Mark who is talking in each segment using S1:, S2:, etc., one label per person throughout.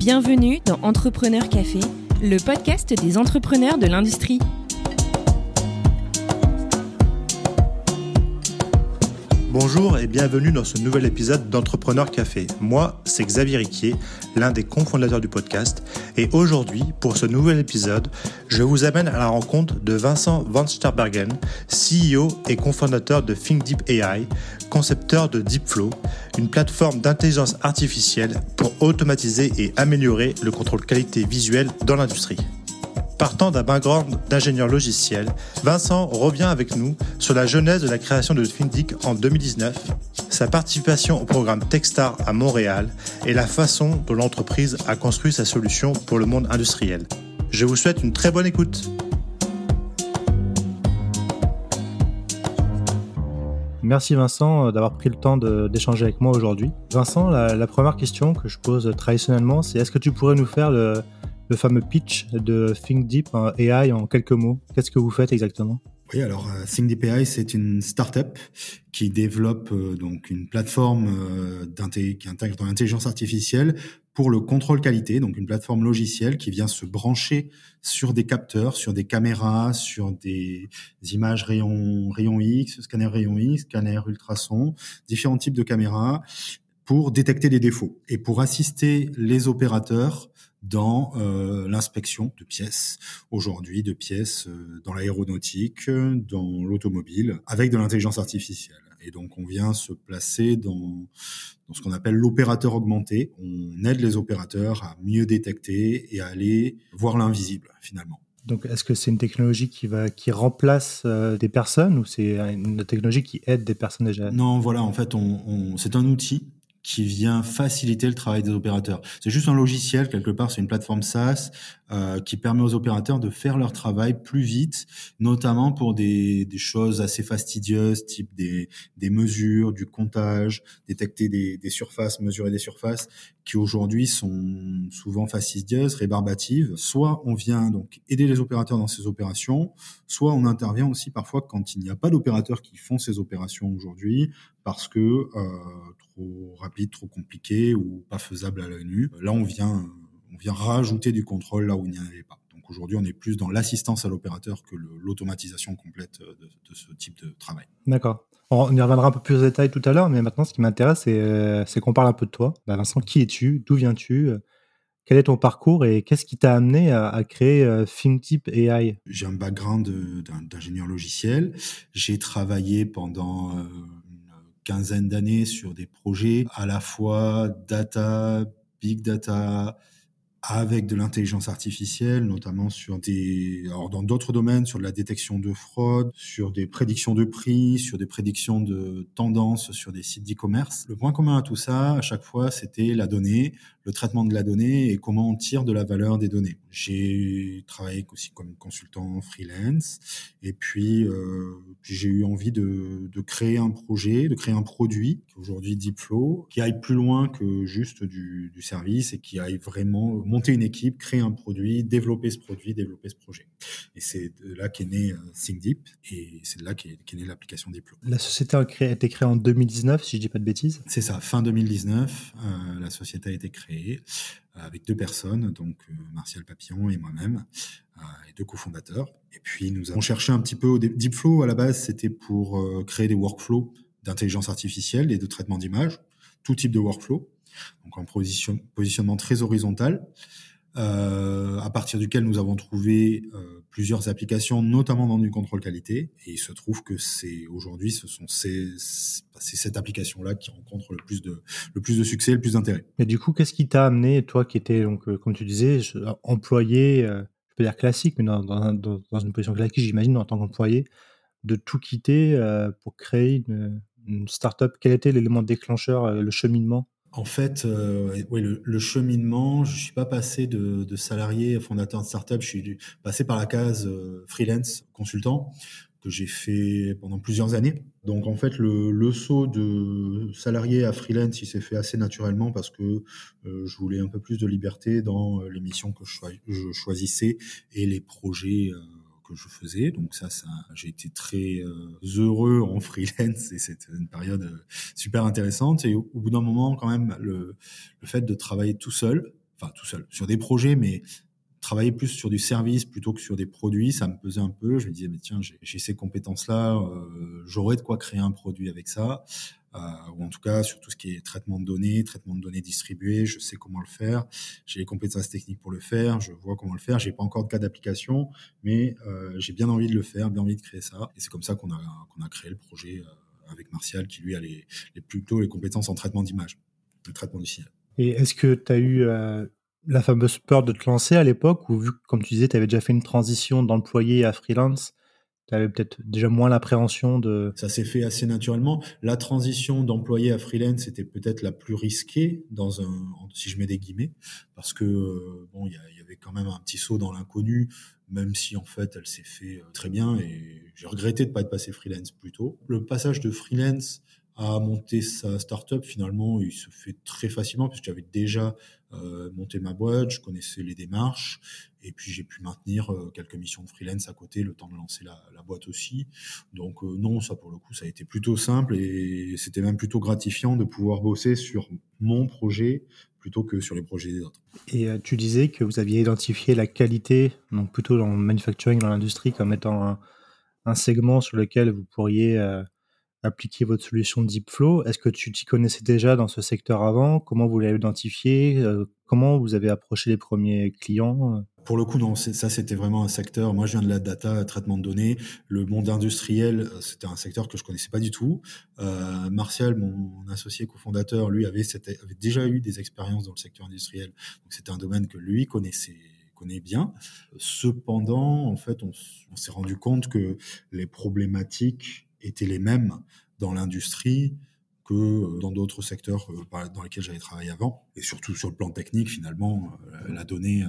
S1: Bienvenue dans Entrepreneur Café, le podcast des entrepreneurs de l'industrie.
S2: Bonjour et bienvenue dans ce nouvel épisode d'Entrepreneur Café. Moi, c'est Xavier Riquier, l'un des cofondateurs du podcast. Et aujourd'hui, pour ce nouvel épisode, je vous amène à la rencontre de Vincent Van Sterbergen, CEO et cofondateur de ThinkDeep AI, concepteur de DeepFlow, une plateforme d'intelligence artificielle pour automatiser et améliorer le contrôle qualité visuelle dans l'industrie. Partant d'un background d'ingénieur logiciel, Vincent revient avec nous sur la genèse de la création de Findic en 2019, sa participation au programme Techstar à Montréal et la façon dont l'entreprise a construit sa solution pour le monde industriel. Je vous souhaite une très bonne écoute. Merci Vincent euh, d'avoir pris le temps d'échanger avec moi aujourd'hui. Vincent, la, première question que je pose traditionnellement, c'est est-ce que tu pourrais nous faire le, le fameux pitch de ThinkDeep AI en quelques mots? Qu'est-ce que vous faites exactement?
S3: Oui, alors euh, AI, c'est une startup qui développe euh, donc une plateforme euh, qui intègre dans l'intelligence artificielle pour le contrôle qualité, donc une plateforme logicielle qui vient se brancher sur des capteurs, sur des caméras, sur des images rayons rayon X, scanner rayon X, scanner ultrason, différents types de caméras pour détecter des défauts et pour assister les opérateurs dans euh, l'inspection de pièces, aujourd'hui de pièces euh, dans l'aéronautique, dans l'automobile, avec de l'intelligence artificielle. Et donc on vient se placer dans, dans ce qu'on appelle l'opérateur augmenté. On aide les opérateurs à mieux détecter et à aller voir l'invisible finalement.
S2: Donc, est-ce que c'est une technologie qui va qui remplace euh, des personnes ou c'est une technologie qui aide des personnes déjà?
S3: Non, voilà, en fait, on, on c'est un outil qui vient faciliter le travail des opérateurs. C'est juste un logiciel, quelque part, c'est une plateforme SaaS euh, qui permet aux opérateurs de faire leur travail plus vite, notamment pour des, des choses assez fastidieuses, type des, des mesures, du comptage, détecter des, des surfaces, mesurer des surfaces, qui aujourd'hui sont souvent fastidieuses, rébarbatives. Soit on vient donc aider les opérateurs dans ces opérations, soit on intervient aussi parfois quand il n'y a pas d'opérateurs qui font ces opérations aujourd'hui, parce que euh, trop rapide, trop compliqué ou pas faisable à l'œil nu. Là, on vient on vient rajouter du contrôle là où il n'y en avait pas. Donc aujourd'hui, on est plus dans l'assistance à l'opérateur que l'automatisation complète euh, de, ce type de travail.
S2: D'accord. On y reviendra un peu plus en détail tout à l'heure, mais maintenant, ce qui m'intéresse, c'est euh, qu'on parle un peu de toi. Bah, Vincent, qui es-tu? D'où viens-tu? Quel est ton parcours et qu'est-ce qui t'a amené à, créer euh, AI
S3: J'ai un background d'ingénieur logiciel. J'ai travaillé pendant quinzaine d'années sur des projets à la fois data, big data, avec de l'intelligence artificielle, notamment sur des, alors dans d'autres domaines, sur de la détection de fraude, sur des prédictions de prix, sur des prédictions de tendances sur des sites d'e-commerce. Le point commun à tout ça, à chaque fois, c'était la donnée, le traitement de la donnée et comment on tire de la valeur des données. J'ai travaillé aussi comme consultant freelance et puis, euh, j'ai eu envie de, de, créer un projet, de créer un produit, aujourd'hui Deepflow, qui aille plus loin que juste du, du service et qui aille vraiment monter une équipe, créer un produit, développer ce produit, développer ce projet. Et c'est de là qu'est né euh, ThinkDeep et c'est de là qu'est née l'application Deepflow.
S2: La société a, été créée en 2019, si je dis pas de bêtises.
S3: C'est ça, fin 2019, euh, la société a été créée euh, avec deux personnes, donc Martial Papillon et moi-même, et deux cofondateurs. Et puis nous avons cherché un petit peu au Deepflow à la base, c'était pour créer des workflows d'intelligence artificielle et de traitement d'image, tout type de workflow, donc position, positionnement très horizontal euh, à partir duquel nous avons trouvé euh, plusieurs applications, notamment dans du contrôle qualité. Et il se trouve que c'est aujourd'hui, ce sont ces, c'est cette application-là qui rencontre le plus de le plus de succès, le plus d'intérêt.
S2: Et du coup, qu'est-ce qui t'a amené, toi, qui étais donc, euh, comme tu disais, employé, je peux dire classique, mais dans, une position classique, j'imagine, en tant qu'employé, de tout quitter pour créer une, une startup? Quel était l'élément déclencheur, le cheminement?
S3: En fait, euh, oui, le, le, cheminement, je suis pas passé de, de, salarié à fondateur de startup, je suis passé par la case euh, freelance consultant que j'ai fait pendant plusieurs années. Donc en fait, le, le saut de salarié à freelance, il s'est fait assez naturellement parce que euh, je voulais un peu plus de liberté dans les missions que je choisissais et les projets je faisais. Donc ça, ça j'ai été très euh, heureux en freelance et c'était une période euh, super intéressante. Et au, bout d'un moment, quand même, le, le, fait de travailler tout seul, enfin tout seul, sur des projets, mais travailler plus sur du service plutôt que sur des produits, ça me pesait un peu. Je me disais, mais tiens, j'ai ces compétences-là, euh, j'aurais de quoi créer un produit avec ça. Euh, ou en tout cas sur tout ce qui est traitement de données, traitement de données distribuées, je sais comment le faire, j'ai les compétences techniques pour le faire, je vois comment le faire, j'ai pas encore de cas d'application, mais euh, j'ai bien envie de le faire, bien envie de créer ça, et c'est comme ça qu'on a qu'on a créé le projet euh, avec Martial, qui lui a les, les plutôt les compétences en traitement d'image, le traitement du signal.
S2: Et est-ce que tu as eu euh, la fameuse peur de te lancer à l'époque, ou vu que, comme tu disais, tu avais déjà fait une transition d'employé à freelance, tu avais peut-être déjà moins l'appréhension de...
S3: Ça s'est fait assez naturellement. La transition d'employé à freelance était peut-être la plus risquée, dans un, si je mets des guillemets, parce que euh, bon, il y, avait quand même un petit saut dans l'inconnu, même si en fait elle s'est fait euh, très bien et j'ai regretté de pas être passé freelance plus tôt. Le passage de freelance à monter sa startup, finalement, il se fait très facilement puisque j'avais déjà euh, monté ma boîte, je connaissais les démarches et puis j'ai pu maintenir euh, quelques missions de freelance à côté le temps de lancer la, boîte aussi. Donc euh, non, ça pour le coup, ça a été plutôt simple et c'était même plutôt gratifiant de pouvoir bosser sur mon projet plutôt que sur les projets des autres.
S2: Et tu disais que vous aviez identifié la qualité, donc plutôt dans le manufacturing, dans l'industrie, comme étant un, un, segment sur lequel vous pourriez appliquer votre solution Deepflow. Est-ce que tu t'y connaissais déjà dans ce secteur avant? Comment vous l'avez identifié? Euh, Comment vous avez approché les premiers clients?
S3: Pour le coup, non, ça c'était vraiment un secteur. Moi, je viens de la data, traitement de données. Le monde industriel, euh, c'était un secteur que je connaissais pas du tout. Euh, Martial, mon associé cofondateur, lui avait, déjà eu des expériences dans le secteur industriel. Donc c'était un domaine que lui connaissait connaît bien. Cependant, en fait, on s'est rendu compte que les problématiques étaient les mêmes dans l'industrie que euh, dans d'autres secteurs euh, dans lesquels j'avais travaillé avant. Et surtout sur le plan technique, finalement, euh, la donnée,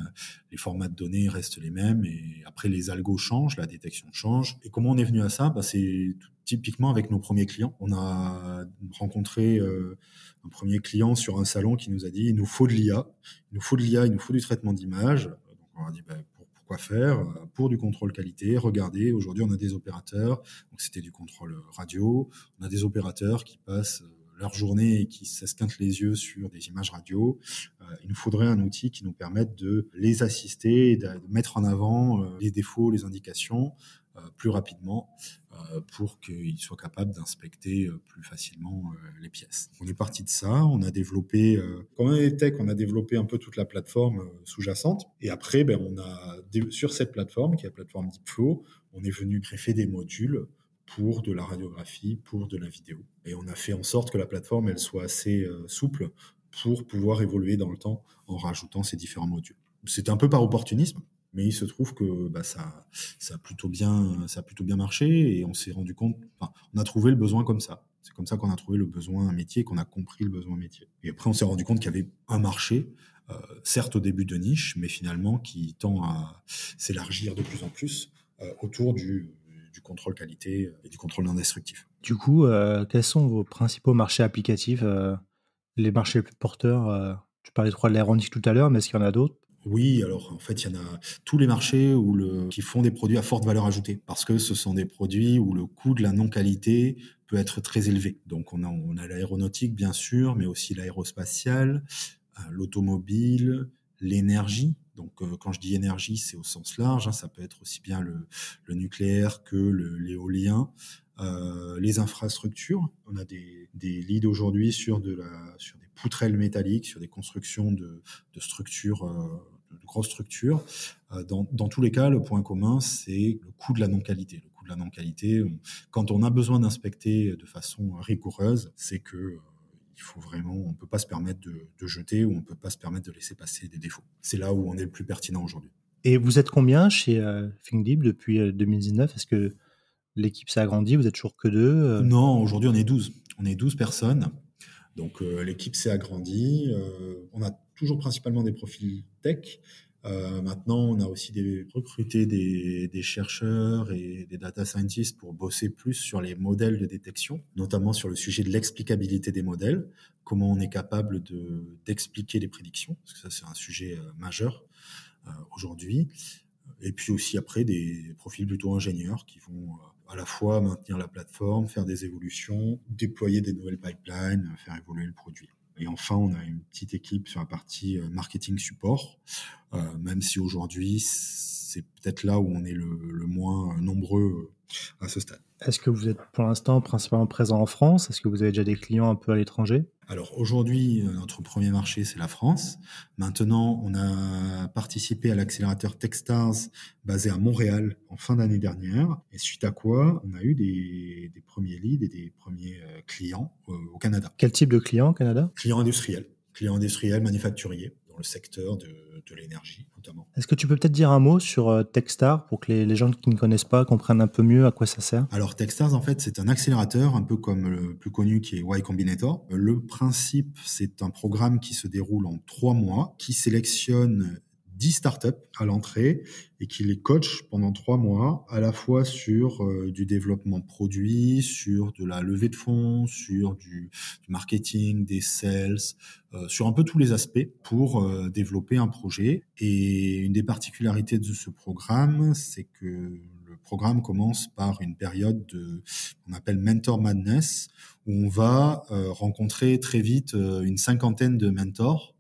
S3: les formats de données restent les mêmes. Et après, les algos changent, la détection change. Et comment on est venu à ça? Bah, C'est typiquement avec nos premiers clients. On a rencontré un premier client sur un salon qui nous a dit, il nous faut de l'IA, il nous faut de l'IA, il nous faut du traitement d'image. Donc on a dit, bah, faire euh, pour du contrôle qualité. Regardez, aujourd'hui, on a des opérateurs, donc c'était du contrôle radio. On a des opérateurs qui passent euh, leur journée et qui s'esquintent les yeux sur des images radio. Euh, il nous faudrait un outil qui nous permette de les assister, de mettre en avant les défauts, les indications plus rapidement euh, pour qu'ils soient capables d'inspecter euh, plus facilement euh, les pièces. On est parti de ça, on a développé, quand on est tech, on a développé un peu toute la plateforme sous-jacente. Et après, ben, on a sur cette plateforme, qui est la plateforme Deepflow, on est venu greffer des modules pour de la radiographie, pour de la vidéo. Et on a fait en sorte que la plateforme, elle soit assez souple pour pouvoir évoluer dans le temps en rajoutant ces différents modules. C'était un peu par opportunisme, mais il se trouve que bah, ça, a plutôt bien, ça a plutôt bien marché et on s'est rendu compte, enfin, on a trouvé le besoin comme ça. C'est comme ça qu'on a trouvé le besoin métier, qu'on a compris le besoin métier. Et après, on s'est rendu compte qu'il y avait un marché, euh, certes au début de niche, mais finalement qui tend à s'élargir de plus en plus euh, autour du, contrôle qualité et du contrôle non destructif.
S2: Du coup, euh, quels sont vos principaux marchés applicatifs, euh, les marchés porteurs euh, Tu parlais de l'aéronautique tout à l'heure, mais est-ce qu'il y en a d'autres?
S3: Oui, alors en fait, il y en a tous les marchés où le, qui font des produits à forte valeur ajoutée, parce que ce sont des produits où le coût de la non-qualité peut être très élevé. Donc on a, on a l'aéronautique, bien sûr, mais aussi l'aérospatiale, euh, l'automobile, l'énergie. Donc euh, quand je dis énergie, c'est au sens large, hein, ça peut être aussi bien le, le nucléaire que l'éolien. Euh, les infrastructures, on a des, des leads aujourd'hui sur, de sur des poutrelles métalliques, sur des constructions de, de structures de grosses structures. Euh, dans, dans, tous les cas, le point commun, c'est le coût de la non-qualité. Le coût de la non-qualité, quand on a besoin d'inspecter de façon rigoureuse, c'est que euh, il faut vraiment, on peut pas se permettre de, de, jeter ou on peut pas se permettre de laisser passer des défauts. C'est là où on est le plus pertinent aujourd'hui.
S2: Et vous êtes combien chez euh, ThinkDeep depuis 2019 Est-ce que l'équipe s'est agrandie? Vous êtes toujours que deux
S3: Non, aujourd'hui on est 12. On est 12 personnes. Donc l'équipe s'est agrandie. on a toujours principalement des profils tech. Euh, maintenant, on a aussi des, recruté des, chercheurs et des data scientists pour bosser plus sur les modèles de détection, notamment sur le sujet de l'explicabilité des modèles, comment on est capable de, d'expliquer les prédictions, parce que ça c'est un sujet euh, majeur euh, aujourd'hui. Et puis aussi après des profils plutôt ingénieurs qui vont à la fois maintenir la plateforme, faire des évolutions, déployer des nouvelles pipelines, faire évoluer le produit. Et enfin, on a une petite équipe sur la partie marketing support, même si aujourd'hui, c'est peut-être là où on est le moins nombreux à ce stade.
S2: Est-ce que vous êtes pour l'instant principalement présent en France? Est-ce que vous avez déjà des clients un peu à l'étranger?
S3: Alors aujourd'hui, euh, notre premier marché, c'est la France. Maintenant, on a participé à l'accélérateur Techstars basé à Montréal en fin d'année dernière. Et suite à quoi, on a eu des, premiers leads et des premiers euh, clients euh, au Canada.
S2: Quel type de clients au Canada?
S3: Clients industriels. Clients industriels, manufacturiers le secteur de, l'énergie notamment.
S2: Est-ce que tu peux peut-être dire un mot sur euh, Techstars pour que les, gens qui ne connaissent pas comprennent un peu mieux à quoi ça sert?
S3: Alors Techstars en fait c'est un accélérateur un peu comme le plus connu qui est Y Combinator. Le principe c'est un programme qui se déroule en trois mois, qui sélectionne 10 startups à l'entrée et qui les coach pendant trois mois, à la fois sur euh, du développement produit, sur de la levée de fonds, sur du, marketing, des sales, euh, sur un peu tous les aspects pour euh, développer un projet. Et une des particularités de ce programme, c'est que le programme commence par une période de, on appelle mentor madness, où on va rencontrer très vite une cinquantaine de mentors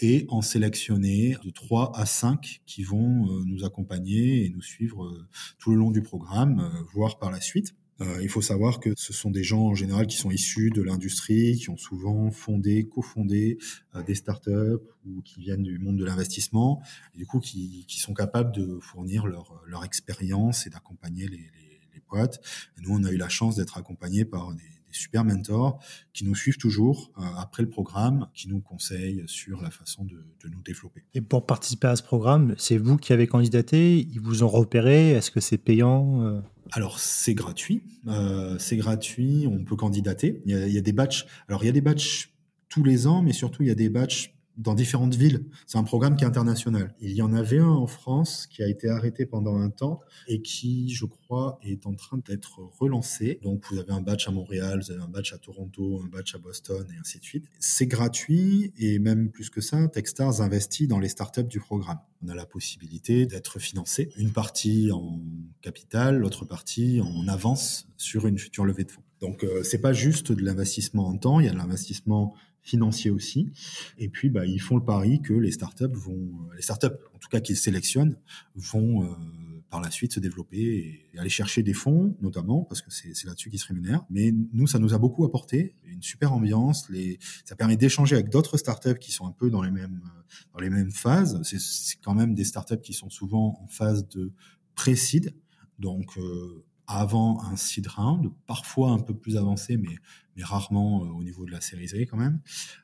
S3: et en sélectionner de 3 à 5 qui vont euh, nous accompagner et nous suivre euh, tout le long du programme, euh, voire par la suite. il faut savoir que ce sont des gens en général qui sont issus de l'industrie, qui ont souvent fondé, cofondé des startups ou qui viennent du monde de l'investissement, du coup qui, qui, sont capables de fournir leur, leur expérience et d'accompagner les, les, les boîtes. Nous, on a eu la chance d'être accompagnés par des des super mentors qui nous suivent toujours euh, après le programme, qui nous conseillent sur la façon de, nous développer.
S2: Et pour participer à ce programme, c'est vous qui avez candidaté Ils vous ont repéré Est-ce que c'est payant euh?
S3: alors c'est gratuit, euh, c'est gratuit, on peut candidater. Il y, a, il y, a, des batchs. Alors il y a des batchs tous les ans, mais surtout il y a des batchs dans différentes villes. C'est un programme qui est international. Il y en avait un en France qui a été arrêté pendant un temps et qui, je crois, est en train d'être relancé. Donc, vous avez un batch à Montréal, vous avez un batch à Toronto, un batch à Boston et ainsi de suite. C'est gratuit et même plus que ça, Techstars investit dans les startups du programme. On a la possibilité d'être financé, une partie en capital, l'autre partie en avance sur une future levée de fonds. Donc, euh, c'est pas juste de l'investissement en temps, il y a de l'investissement financier aussi. Et puis, bah, ils font le pari que les startups vont, les startups, en tout cas qu'ils sélectionnent, vont euh, par la suite se développer et aller chercher des fonds, notamment parce que c'est là-dessus qu'ils se rémunèrent. Mais nous, ça nous a beaucoup apporté, une super ambiance. Les, ça permet d'échanger avec d'autres startups qui sont un peu dans les mêmes dans les mêmes phases. C'est quand même des startups qui sont souvent en phase de pré-seed, donc euh, avant un seed round, parfois un peu plus avancé, mais, rarement euh, au niveau de la série quand même.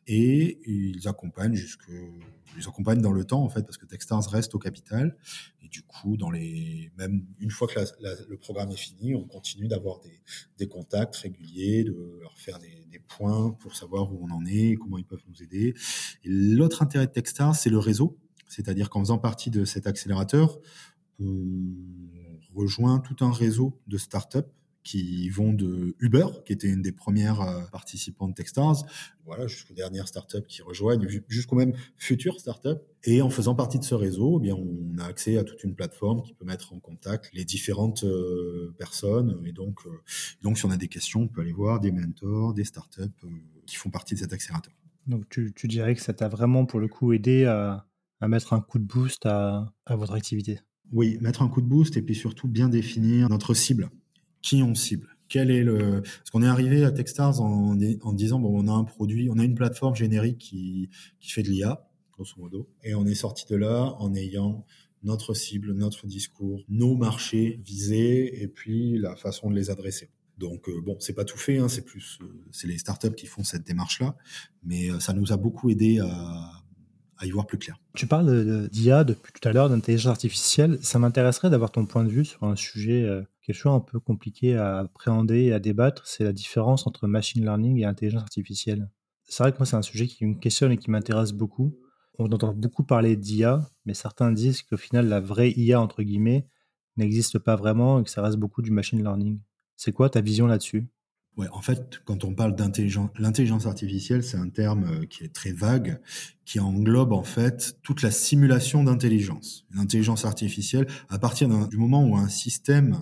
S3: Et ils accompagnent jusque, ils accompagnent dans le temps en fait, parce que Techstars reste au capital. Et du coup, dans les, même une fois que le programme est fini, on continue d'avoir des, contacts réguliers, de leur faire des, des, points pour savoir où on en est, comment ils peuvent nous aider. Et l'autre intérêt de Techstars, c'est le réseau. C'est-à-dire qu'en faisant partie de cet accélérateur, on rejoint tout un réseau de startups qui vont de Uber, qui était une des premières euh, participantes Techstars, voilà, jusqu'aux dernières startups qui rejoignent, jusqu'aux même futures startups. Et en faisant partie de ce réseau, eh bien, on a accès à toute une plateforme qui peut mettre en contact les différentes euh, personnes. Et donc, euh, donc, si on a des questions, on peut aller voir des mentors, des startups qui font partie de cet accélérateur.
S2: Donc, tu, dirais que ça t'a vraiment, pour le coup, aidé à, mettre un coup de boost à votre activité?
S3: Oui, mettre un coup de boost et puis surtout bien définir notre cible. Qui on cible? Quel est le parce qu'on est arrivé à Techstars en, disant bon on a un produit on a une plateforme générique qui, qui fait de l'IA grosso modo et on est sorti de là en ayant notre cible notre discours nos marchés visés et puis la façon de les adresser donc euh, bon c'est pas tout fait hein, c'est plus euh, c'est les startups qui font cette démarche là mais euh, ça nous a beaucoup aidé à y voir plus clair.
S2: Tu parles d'IA depuis tout à l'heure, d'intelligence artificielle. Ça m'intéresserait d'avoir ton point de vue sur un sujet euh, qui est un peu compliqué à appréhender et à débattre. C'est la différence entre machine learning et intelligence artificielle. C'est vrai que moi, c'est un sujet qui me questionne et qui m'intéresse beaucoup. On entend beaucoup parler d'IA, mais certains disent qu'au final, la vraie IA, entre guillemets, n'existe pas vraiment et que ça reste beaucoup du machine learning. C'est quoi ta vision là-dessus?
S3: Ouais, en fait, quand on parle d'intelligence, l'intelligence artificielle, c'est un terme euh, qui est très vague, qui englobe en fait toute la simulation d'intelligence. L'intelligence artificielle, à partir du moment où un système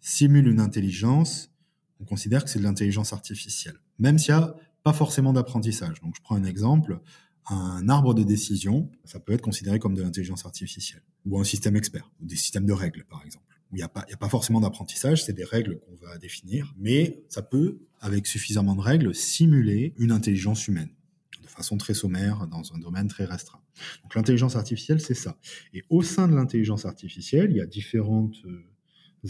S3: simule une intelligence, on considère que c'est de l'intelligence artificielle. Même s'il y a pas forcément d'apprentissage. Donc je prends un exemple, un arbre de décision, ça peut être considéré comme de l'intelligence artificielle, ou un système expert, ou des systèmes de règles par exemple il n'y a, pas, forcément d'apprentissage, c'est des règles qu'on va définir, mais ça peut, avec suffisamment de règles, simuler une intelligence humaine de façon très sommaire dans un domaine très restreint. Donc l'intelligence artificielle, c'est ça. Et au sein de l'intelligence artificielle, il y a différentes euh,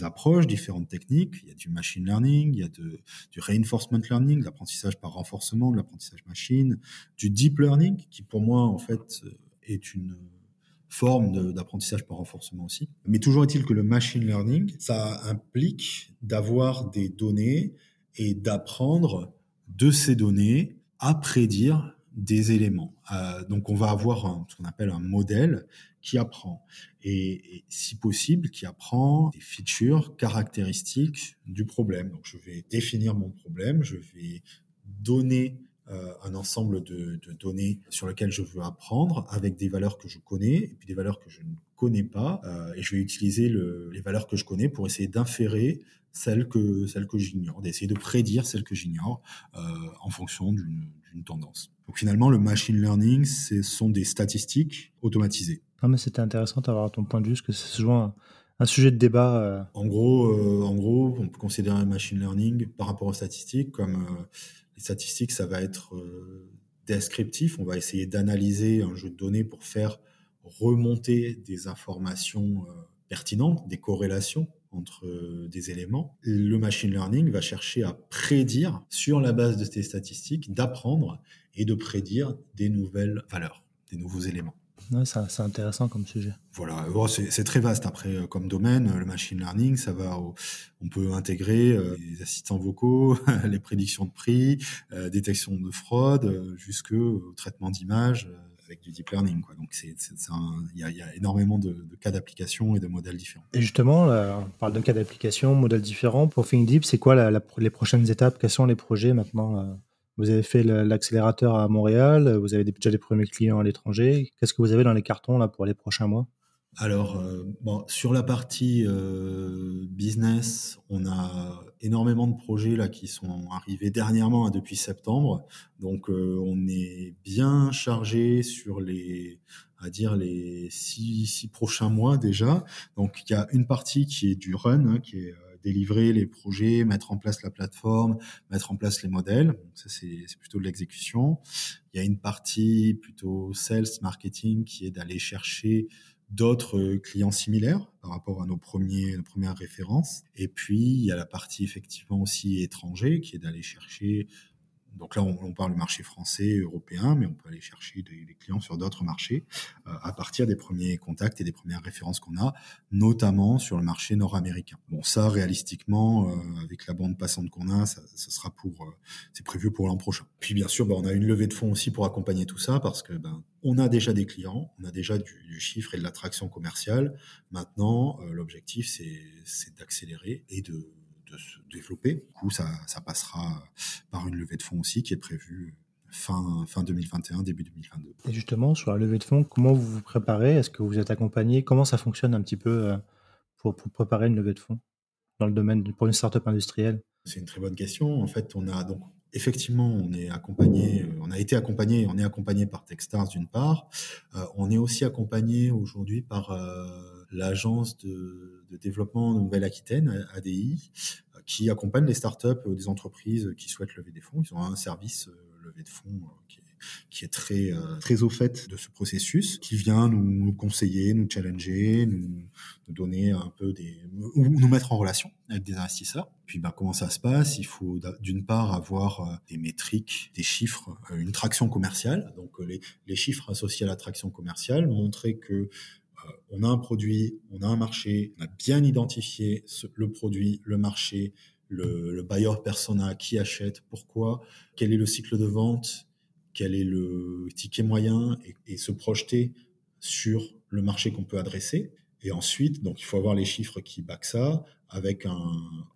S3: approches, différentes techniques. Il y a du machine learning, il y a de, du reinforcement learning, l'apprentissage par renforcement, l'apprentissage machine, du deep learning, qui pour moi, en fait, euh, est une forme d'apprentissage par renforcement aussi. Mais toujours est-il que le machine learning, ça implique d'avoir des données et d'apprendre de ces données à prédire des éléments. Euh, donc on va avoir ce qu'on appelle un modèle qui apprend et, et, si possible qui apprend des features caractéristiques du problème. Donc je vais définir mon problème, je vais donner un ensemble de, de, données sur lesquelles je veux apprendre avec des valeurs que je connais et puis des valeurs que je ne connais pas. Euh, et je vais utiliser le, les valeurs que je connais pour essayer d'inférer celles que, celles que j'ignore, d'essayer de prédire celles que j'ignore euh, en fonction d'une tendance. Donc finalement, le machine learning, ce sont des statistiques automatisées.
S4: Non, mais c'était intéressant d'avoir ton point de vue, parce que c'est souvent un, sujet de débat. Euh...
S3: En gros, euh, en gros, on peut considérer le machine learning par rapport aux statistiques comme euh, statistiques, ça va être euh, descriptif. On va essayer d'analyser un jeu de données pour faire remonter des informations euh, pertinentes, des corrélations entre euh, des éléments. Le machine learning va chercher à prédire, sur la base de ces statistiques, d'apprendre et de prédire des nouvelles valeurs, des nouveaux éléments.
S4: Ouais, c'est intéressant comme sujet.
S3: Voilà, bon, c'est très vaste après euh, comme domaine. Le machine learning, ça va, au, on peut intégrer euh, les assistants vocaux, les prédictions de prix, euh, détection de fraude, euh, jusqu'au traitement d'images avec du deep learning. Quoi. Donc il y, y, a énormément de, de cas d'application et de modèles différents.
S4: Et justement, là, on parle de cas d'application, modèles différents. Pour ThinkDeep, c'est quoi la, la, les prochaines étapes? Quels sont les projets maintenant vous avez fait l'accélérateur à Montréal, vous avez déjà des premiers clients à l'étranger. Qu'est-ce que vous avez dans les cartons là pour les prochains mois?
S3: Alors, euh, sur la partie euh, business, on a énormément de projets là qui sont arrivés dernièrement hein, depuis septembre. Donc, euh, on est bien chargé sur les, à dire les six, six prochains mois déjà. Donc, il y a une partie qui est du run, hein, qui est délivrer les projets, mettre en place la plateforme, mettre en place les modèles. Ça, c'est plutôt de l'exécution. Il y a une partie plutôt sales, marketing, qui est d'aller chercher d'autres clients similaires par rapport à nos, premiers, nos premières références. Et puis, il y a la partie effectivement aussi étranger, qui est d'aller chercher donc là, on, parle du marché français, européen, mais on peut aller chercher des, clients sur d'autres marchés euh, à partir des premiers contacts et des premières références qu'on a, notamment sur le marché nord-américain. Bon, ça, réalistiquement, euh, avec la bande passante qu'on a, ça, sera pour, euh, c'est prévu pour l'an prochain. Puis bien sûr, ben, on a une levée de fonds aussi pour accompagner tout ça, parce que ben, on a déjà des clients, on a déjà du, du chiffre et de l'attraction commerciale. Maintenant, l'objectif, c'est d'accélérer et de de se développer. Du coup, ça, ça, passera par une levée de fonds aussi qui est prévue fin, fin 2021, début 2022.
S4: Et justement, sur la levée de fonds, comment vous vous préparez? Est-ce que vous êtes accompagné? Comment ça fonctionne un petit peu euh, pour, pour, préparer une levée de fonds dans le domaine pour une startup industrielle?
S3: C'est une très bonne question. En fait, on a donc effectivement, on est accompagné, euh, on a été accompagné, on est accompagné par Techstars d'une part. Euh, on est aussi accompagné aujourd'hui par euh, l'agence de, de, développement Nouvelle-Aquitaine, ADI, qui accompagne les startups ou des entreprises qui souhaitent lever des fonds. Ils ont un service levée de fonds qui est qui est très euh, très au fait de ce processus, qui vient nous, nous conseiller, nous challenger, nous, nous, donner un peu des ou nous mettre en relation avec des investisseurs. Puis bah, comment ça se passe? Il faut d'une part avoir euh, des métriques, des chiffres, euh, une traction commerciale. Donc les, les chiffres associés à la traction commerciale, montrer que on a un produit, on a un marché, on a bien identifié le produit, le marché, le, buyer persona, qui achète, pourquoi, quel est le cycle de vente, quel est le ticket moyen et, se projeter sur le marché qu'on peut adresser. Et ensuite, donc il faut avoir les chiffres qui backent ça avec un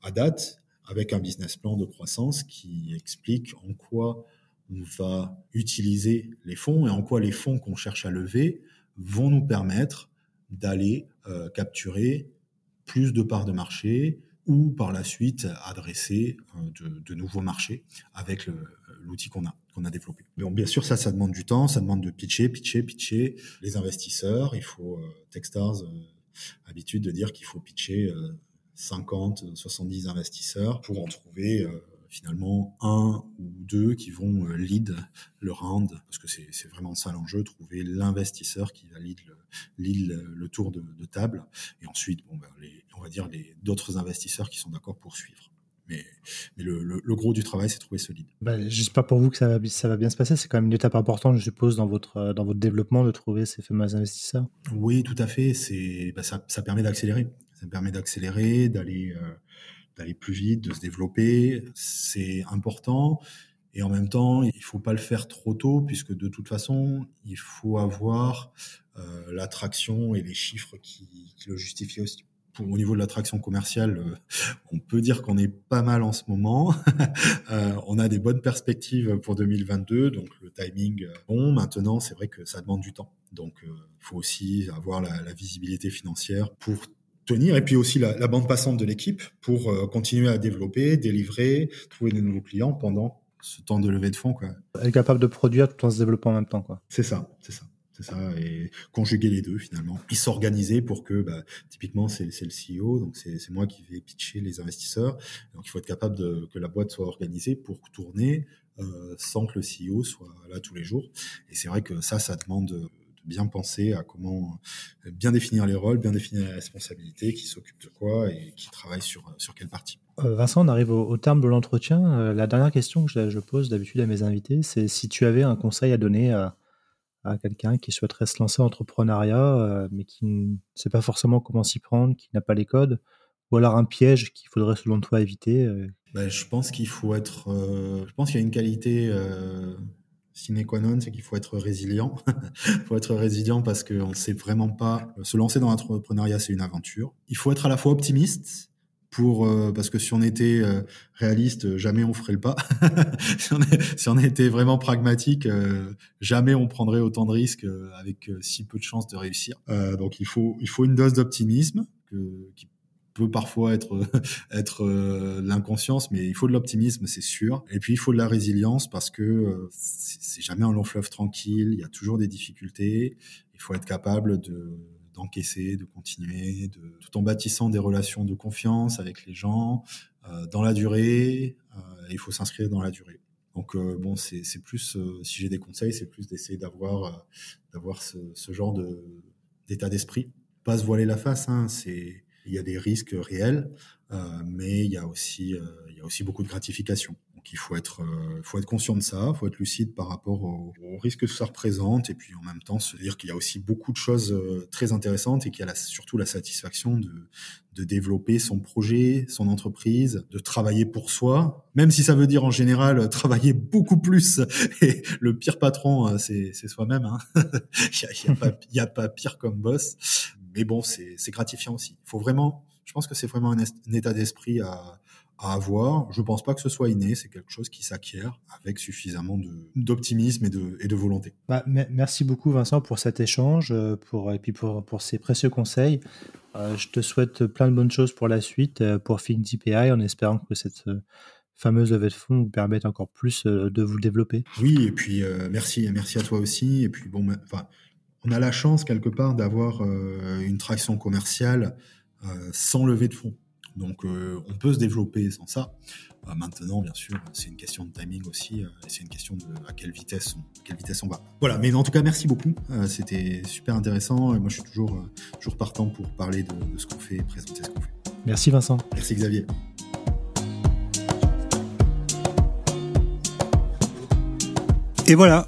S3: à date avec un business plan de croissance qui explique en quoi on va utiliser les fonds et en quoi les fonds qu'on cherche à lever vont nous permettre d'aller euh, capturer plus de parts de marché, ou par la suite adresser de, de nouveaux marchés avec l'outil qu'on a qu'on a développé. Bien sûr, ça, ça demande du temps, ça demande de pitcher, pitcher, pitcher les investisseurs. Il faut Techstars habitude de dire qu'il faut pitcher 50, 70 investisseurs pour en trouver euh, finalement un ou deux qui vont euh, lead le round, parce que c'est vraiment ça l'enjeu, trouver l'investisseur qui va lead le, le tour de, table, et ensuite, bon, ben, les, on va dire les d'autres investisseurs qui sont d'accord pour suivre. Mais, mais le, le, gros du travail, c'est trouver ce lead.
S4: Bah, J'espère pour vous que ça va, ça va bien se passer. C'est quand même une étape importante, je suppose, dans votre, dans votre développement de trouver ces fameux investisseurs.
S3: Oui, tout à fait. Bah, ça, ça permet d'accélérer. Ça permet d'accélérer, d'aller euh, d'aller plus vite, de se développer. C'est important. Et en même temps, il faut pas le faire trop tôt, puisque de toute façon, il faut avoir euh, l'attraction et les chiffres qui, le justifient aussi. Pour, au niveau de l'attraction commerciale, euh, on peut dire qu'on est pas mal en ce moment. euh, on a des bonnes perspectives pour 2022, donc le timing bon. Maintenant, c'est vrai que ça demande du temps. Donc, il faut aussi avoir la, la visibilité financière pour tenir, et puis aussi la, bande passante de l'équipe pour euh, continuer à développer, délivrer, trouver de nouveaux clients pendant ce temps de levée de fonds. Quoi.
S4: Être capable de produire tout en se développant en même temps. Quoi.
S3: C'est ça, c'est ça. C'est ça, et conjuguer les deux finalement. Puis s'organiser pour que, bah, typiquement, c'est le CEO, donc c'est moi qui vais pitcher les investisseurs. Donc il faut être capable de, que la boîte soit organisée pour tourner euh, sans que le CEO soit là tous les jours. Et c'est vrai que ça, ça demande bien penser à comment euh, bien définir les rôles, bien définir les responsabilités, qui s'occupe de quoi et qui travaille sur, sur quelle partie.
S4: Euh, Vincent, on arrive au, terme de l'entretien. Euh, la dernière question que je, pose d'habitude à mes invités, c'est si tu avais un conseil à donner à, à quelqu'un qui souhaiterait se lancer en entrepreneuriat, mais qui ne sait pas forcément comment s'y prendre, qui n'a pas les codes, ou alors un piège qu'il faudrait selon toi éviter
S3: ben, Je pense qu'il faut être. je pense qu'il y a une qualité sine qua non, c'est qu'il faut être résilient. Il faut être résilient parce qu'on ne sait vraiment pas. Euh, se lancer dans l'entrepreneuriat, c'est une aventure. Il faut être à la fois optimiste pour euh, parce que si on était euh, réaliste, jamais on ferait le pas. si, on était vraiment pragmatique, jamais on prendrait autant de risques avec si peu de chances de réussir. donc il faut il faut une dose d'optimisme qui peut parfois être être euh, l'inconscience, mais il faut de l'optimisme, c'est sûr. Et puis il faut de la résilience parce que euh, c'est jamais un long fleuve tranquille. Il y a toujours des difficultés. Il faut être capable de d'encaisser, de continuer, de, tout en bâtissant des relations de confiance avec les gens euh, dans la durée. il faut s'inscrire dans la durée. Donc bon, c'est plus, si j'ai des conseils, c'est plus d'essayer d'avoir d'avoir ce, ce, genre de d'état d'esprit. Pas se voiler la face, hein, c'est il y a des risques réels, euh, mais il y a aussi, euh, il y a aussi beaucoup de gratification. Donc il faut être, euh, faut être conscient de ça, faut être lucide par rapport aux au risques que ça représente, et puis en même temps se dire qu'il y a aussi beaucoup de choses très intéressantes et qu'il y a surtout la satisfaction de, de développer son projet, son entreprise, de travailler pour soi, même si ça veut dire en général travailler beaucoup plus. Et le pire patron, c'est soi-même. Hein. il n'y a, pas pire comme boss mais bon, c'est gratifiant aussi. Il faut vraiment, je pense que c'est vraiment un, état d'esprit à, à, avoir. Je pense pas que ce soit inné, c'est quelque chose qui s'acquiert avec suffisamment d'optimisme et de, et de volonté.
S4: Bah, merci beaucoup Vincent pour cet échange euh, pour, et puis pour, pour ces précieux conseils. Euh, je te souhaite plein de bonnes choses pour la suite, euh, pour ThinkDPI, en espérant que cette fameuse levée de fonds vous permette encore plus de vous développer.
S3: Oui, et puis merci, merci à toi aussi. Et puis bon, enfin, on a la chance quelque part d'avoir euh, une traction commerciale euh, sans lever de fonds. Donc euh, on peut se développer sans ça. maintenant, bien sûr, c'est une question de timing aussi. c'est une question de à quelle vitesse on, quelle vitesse on va. Voilà. Mais en tout cas, merci beaucoup. C'était super intéressant. moi, je suis toujours toujours partant pour parler de, de ce qu'on fait, et présenter ce qu'on fait.
S4: Merci Vincent.
S3: Merci Xavier.
S2: Et voilà,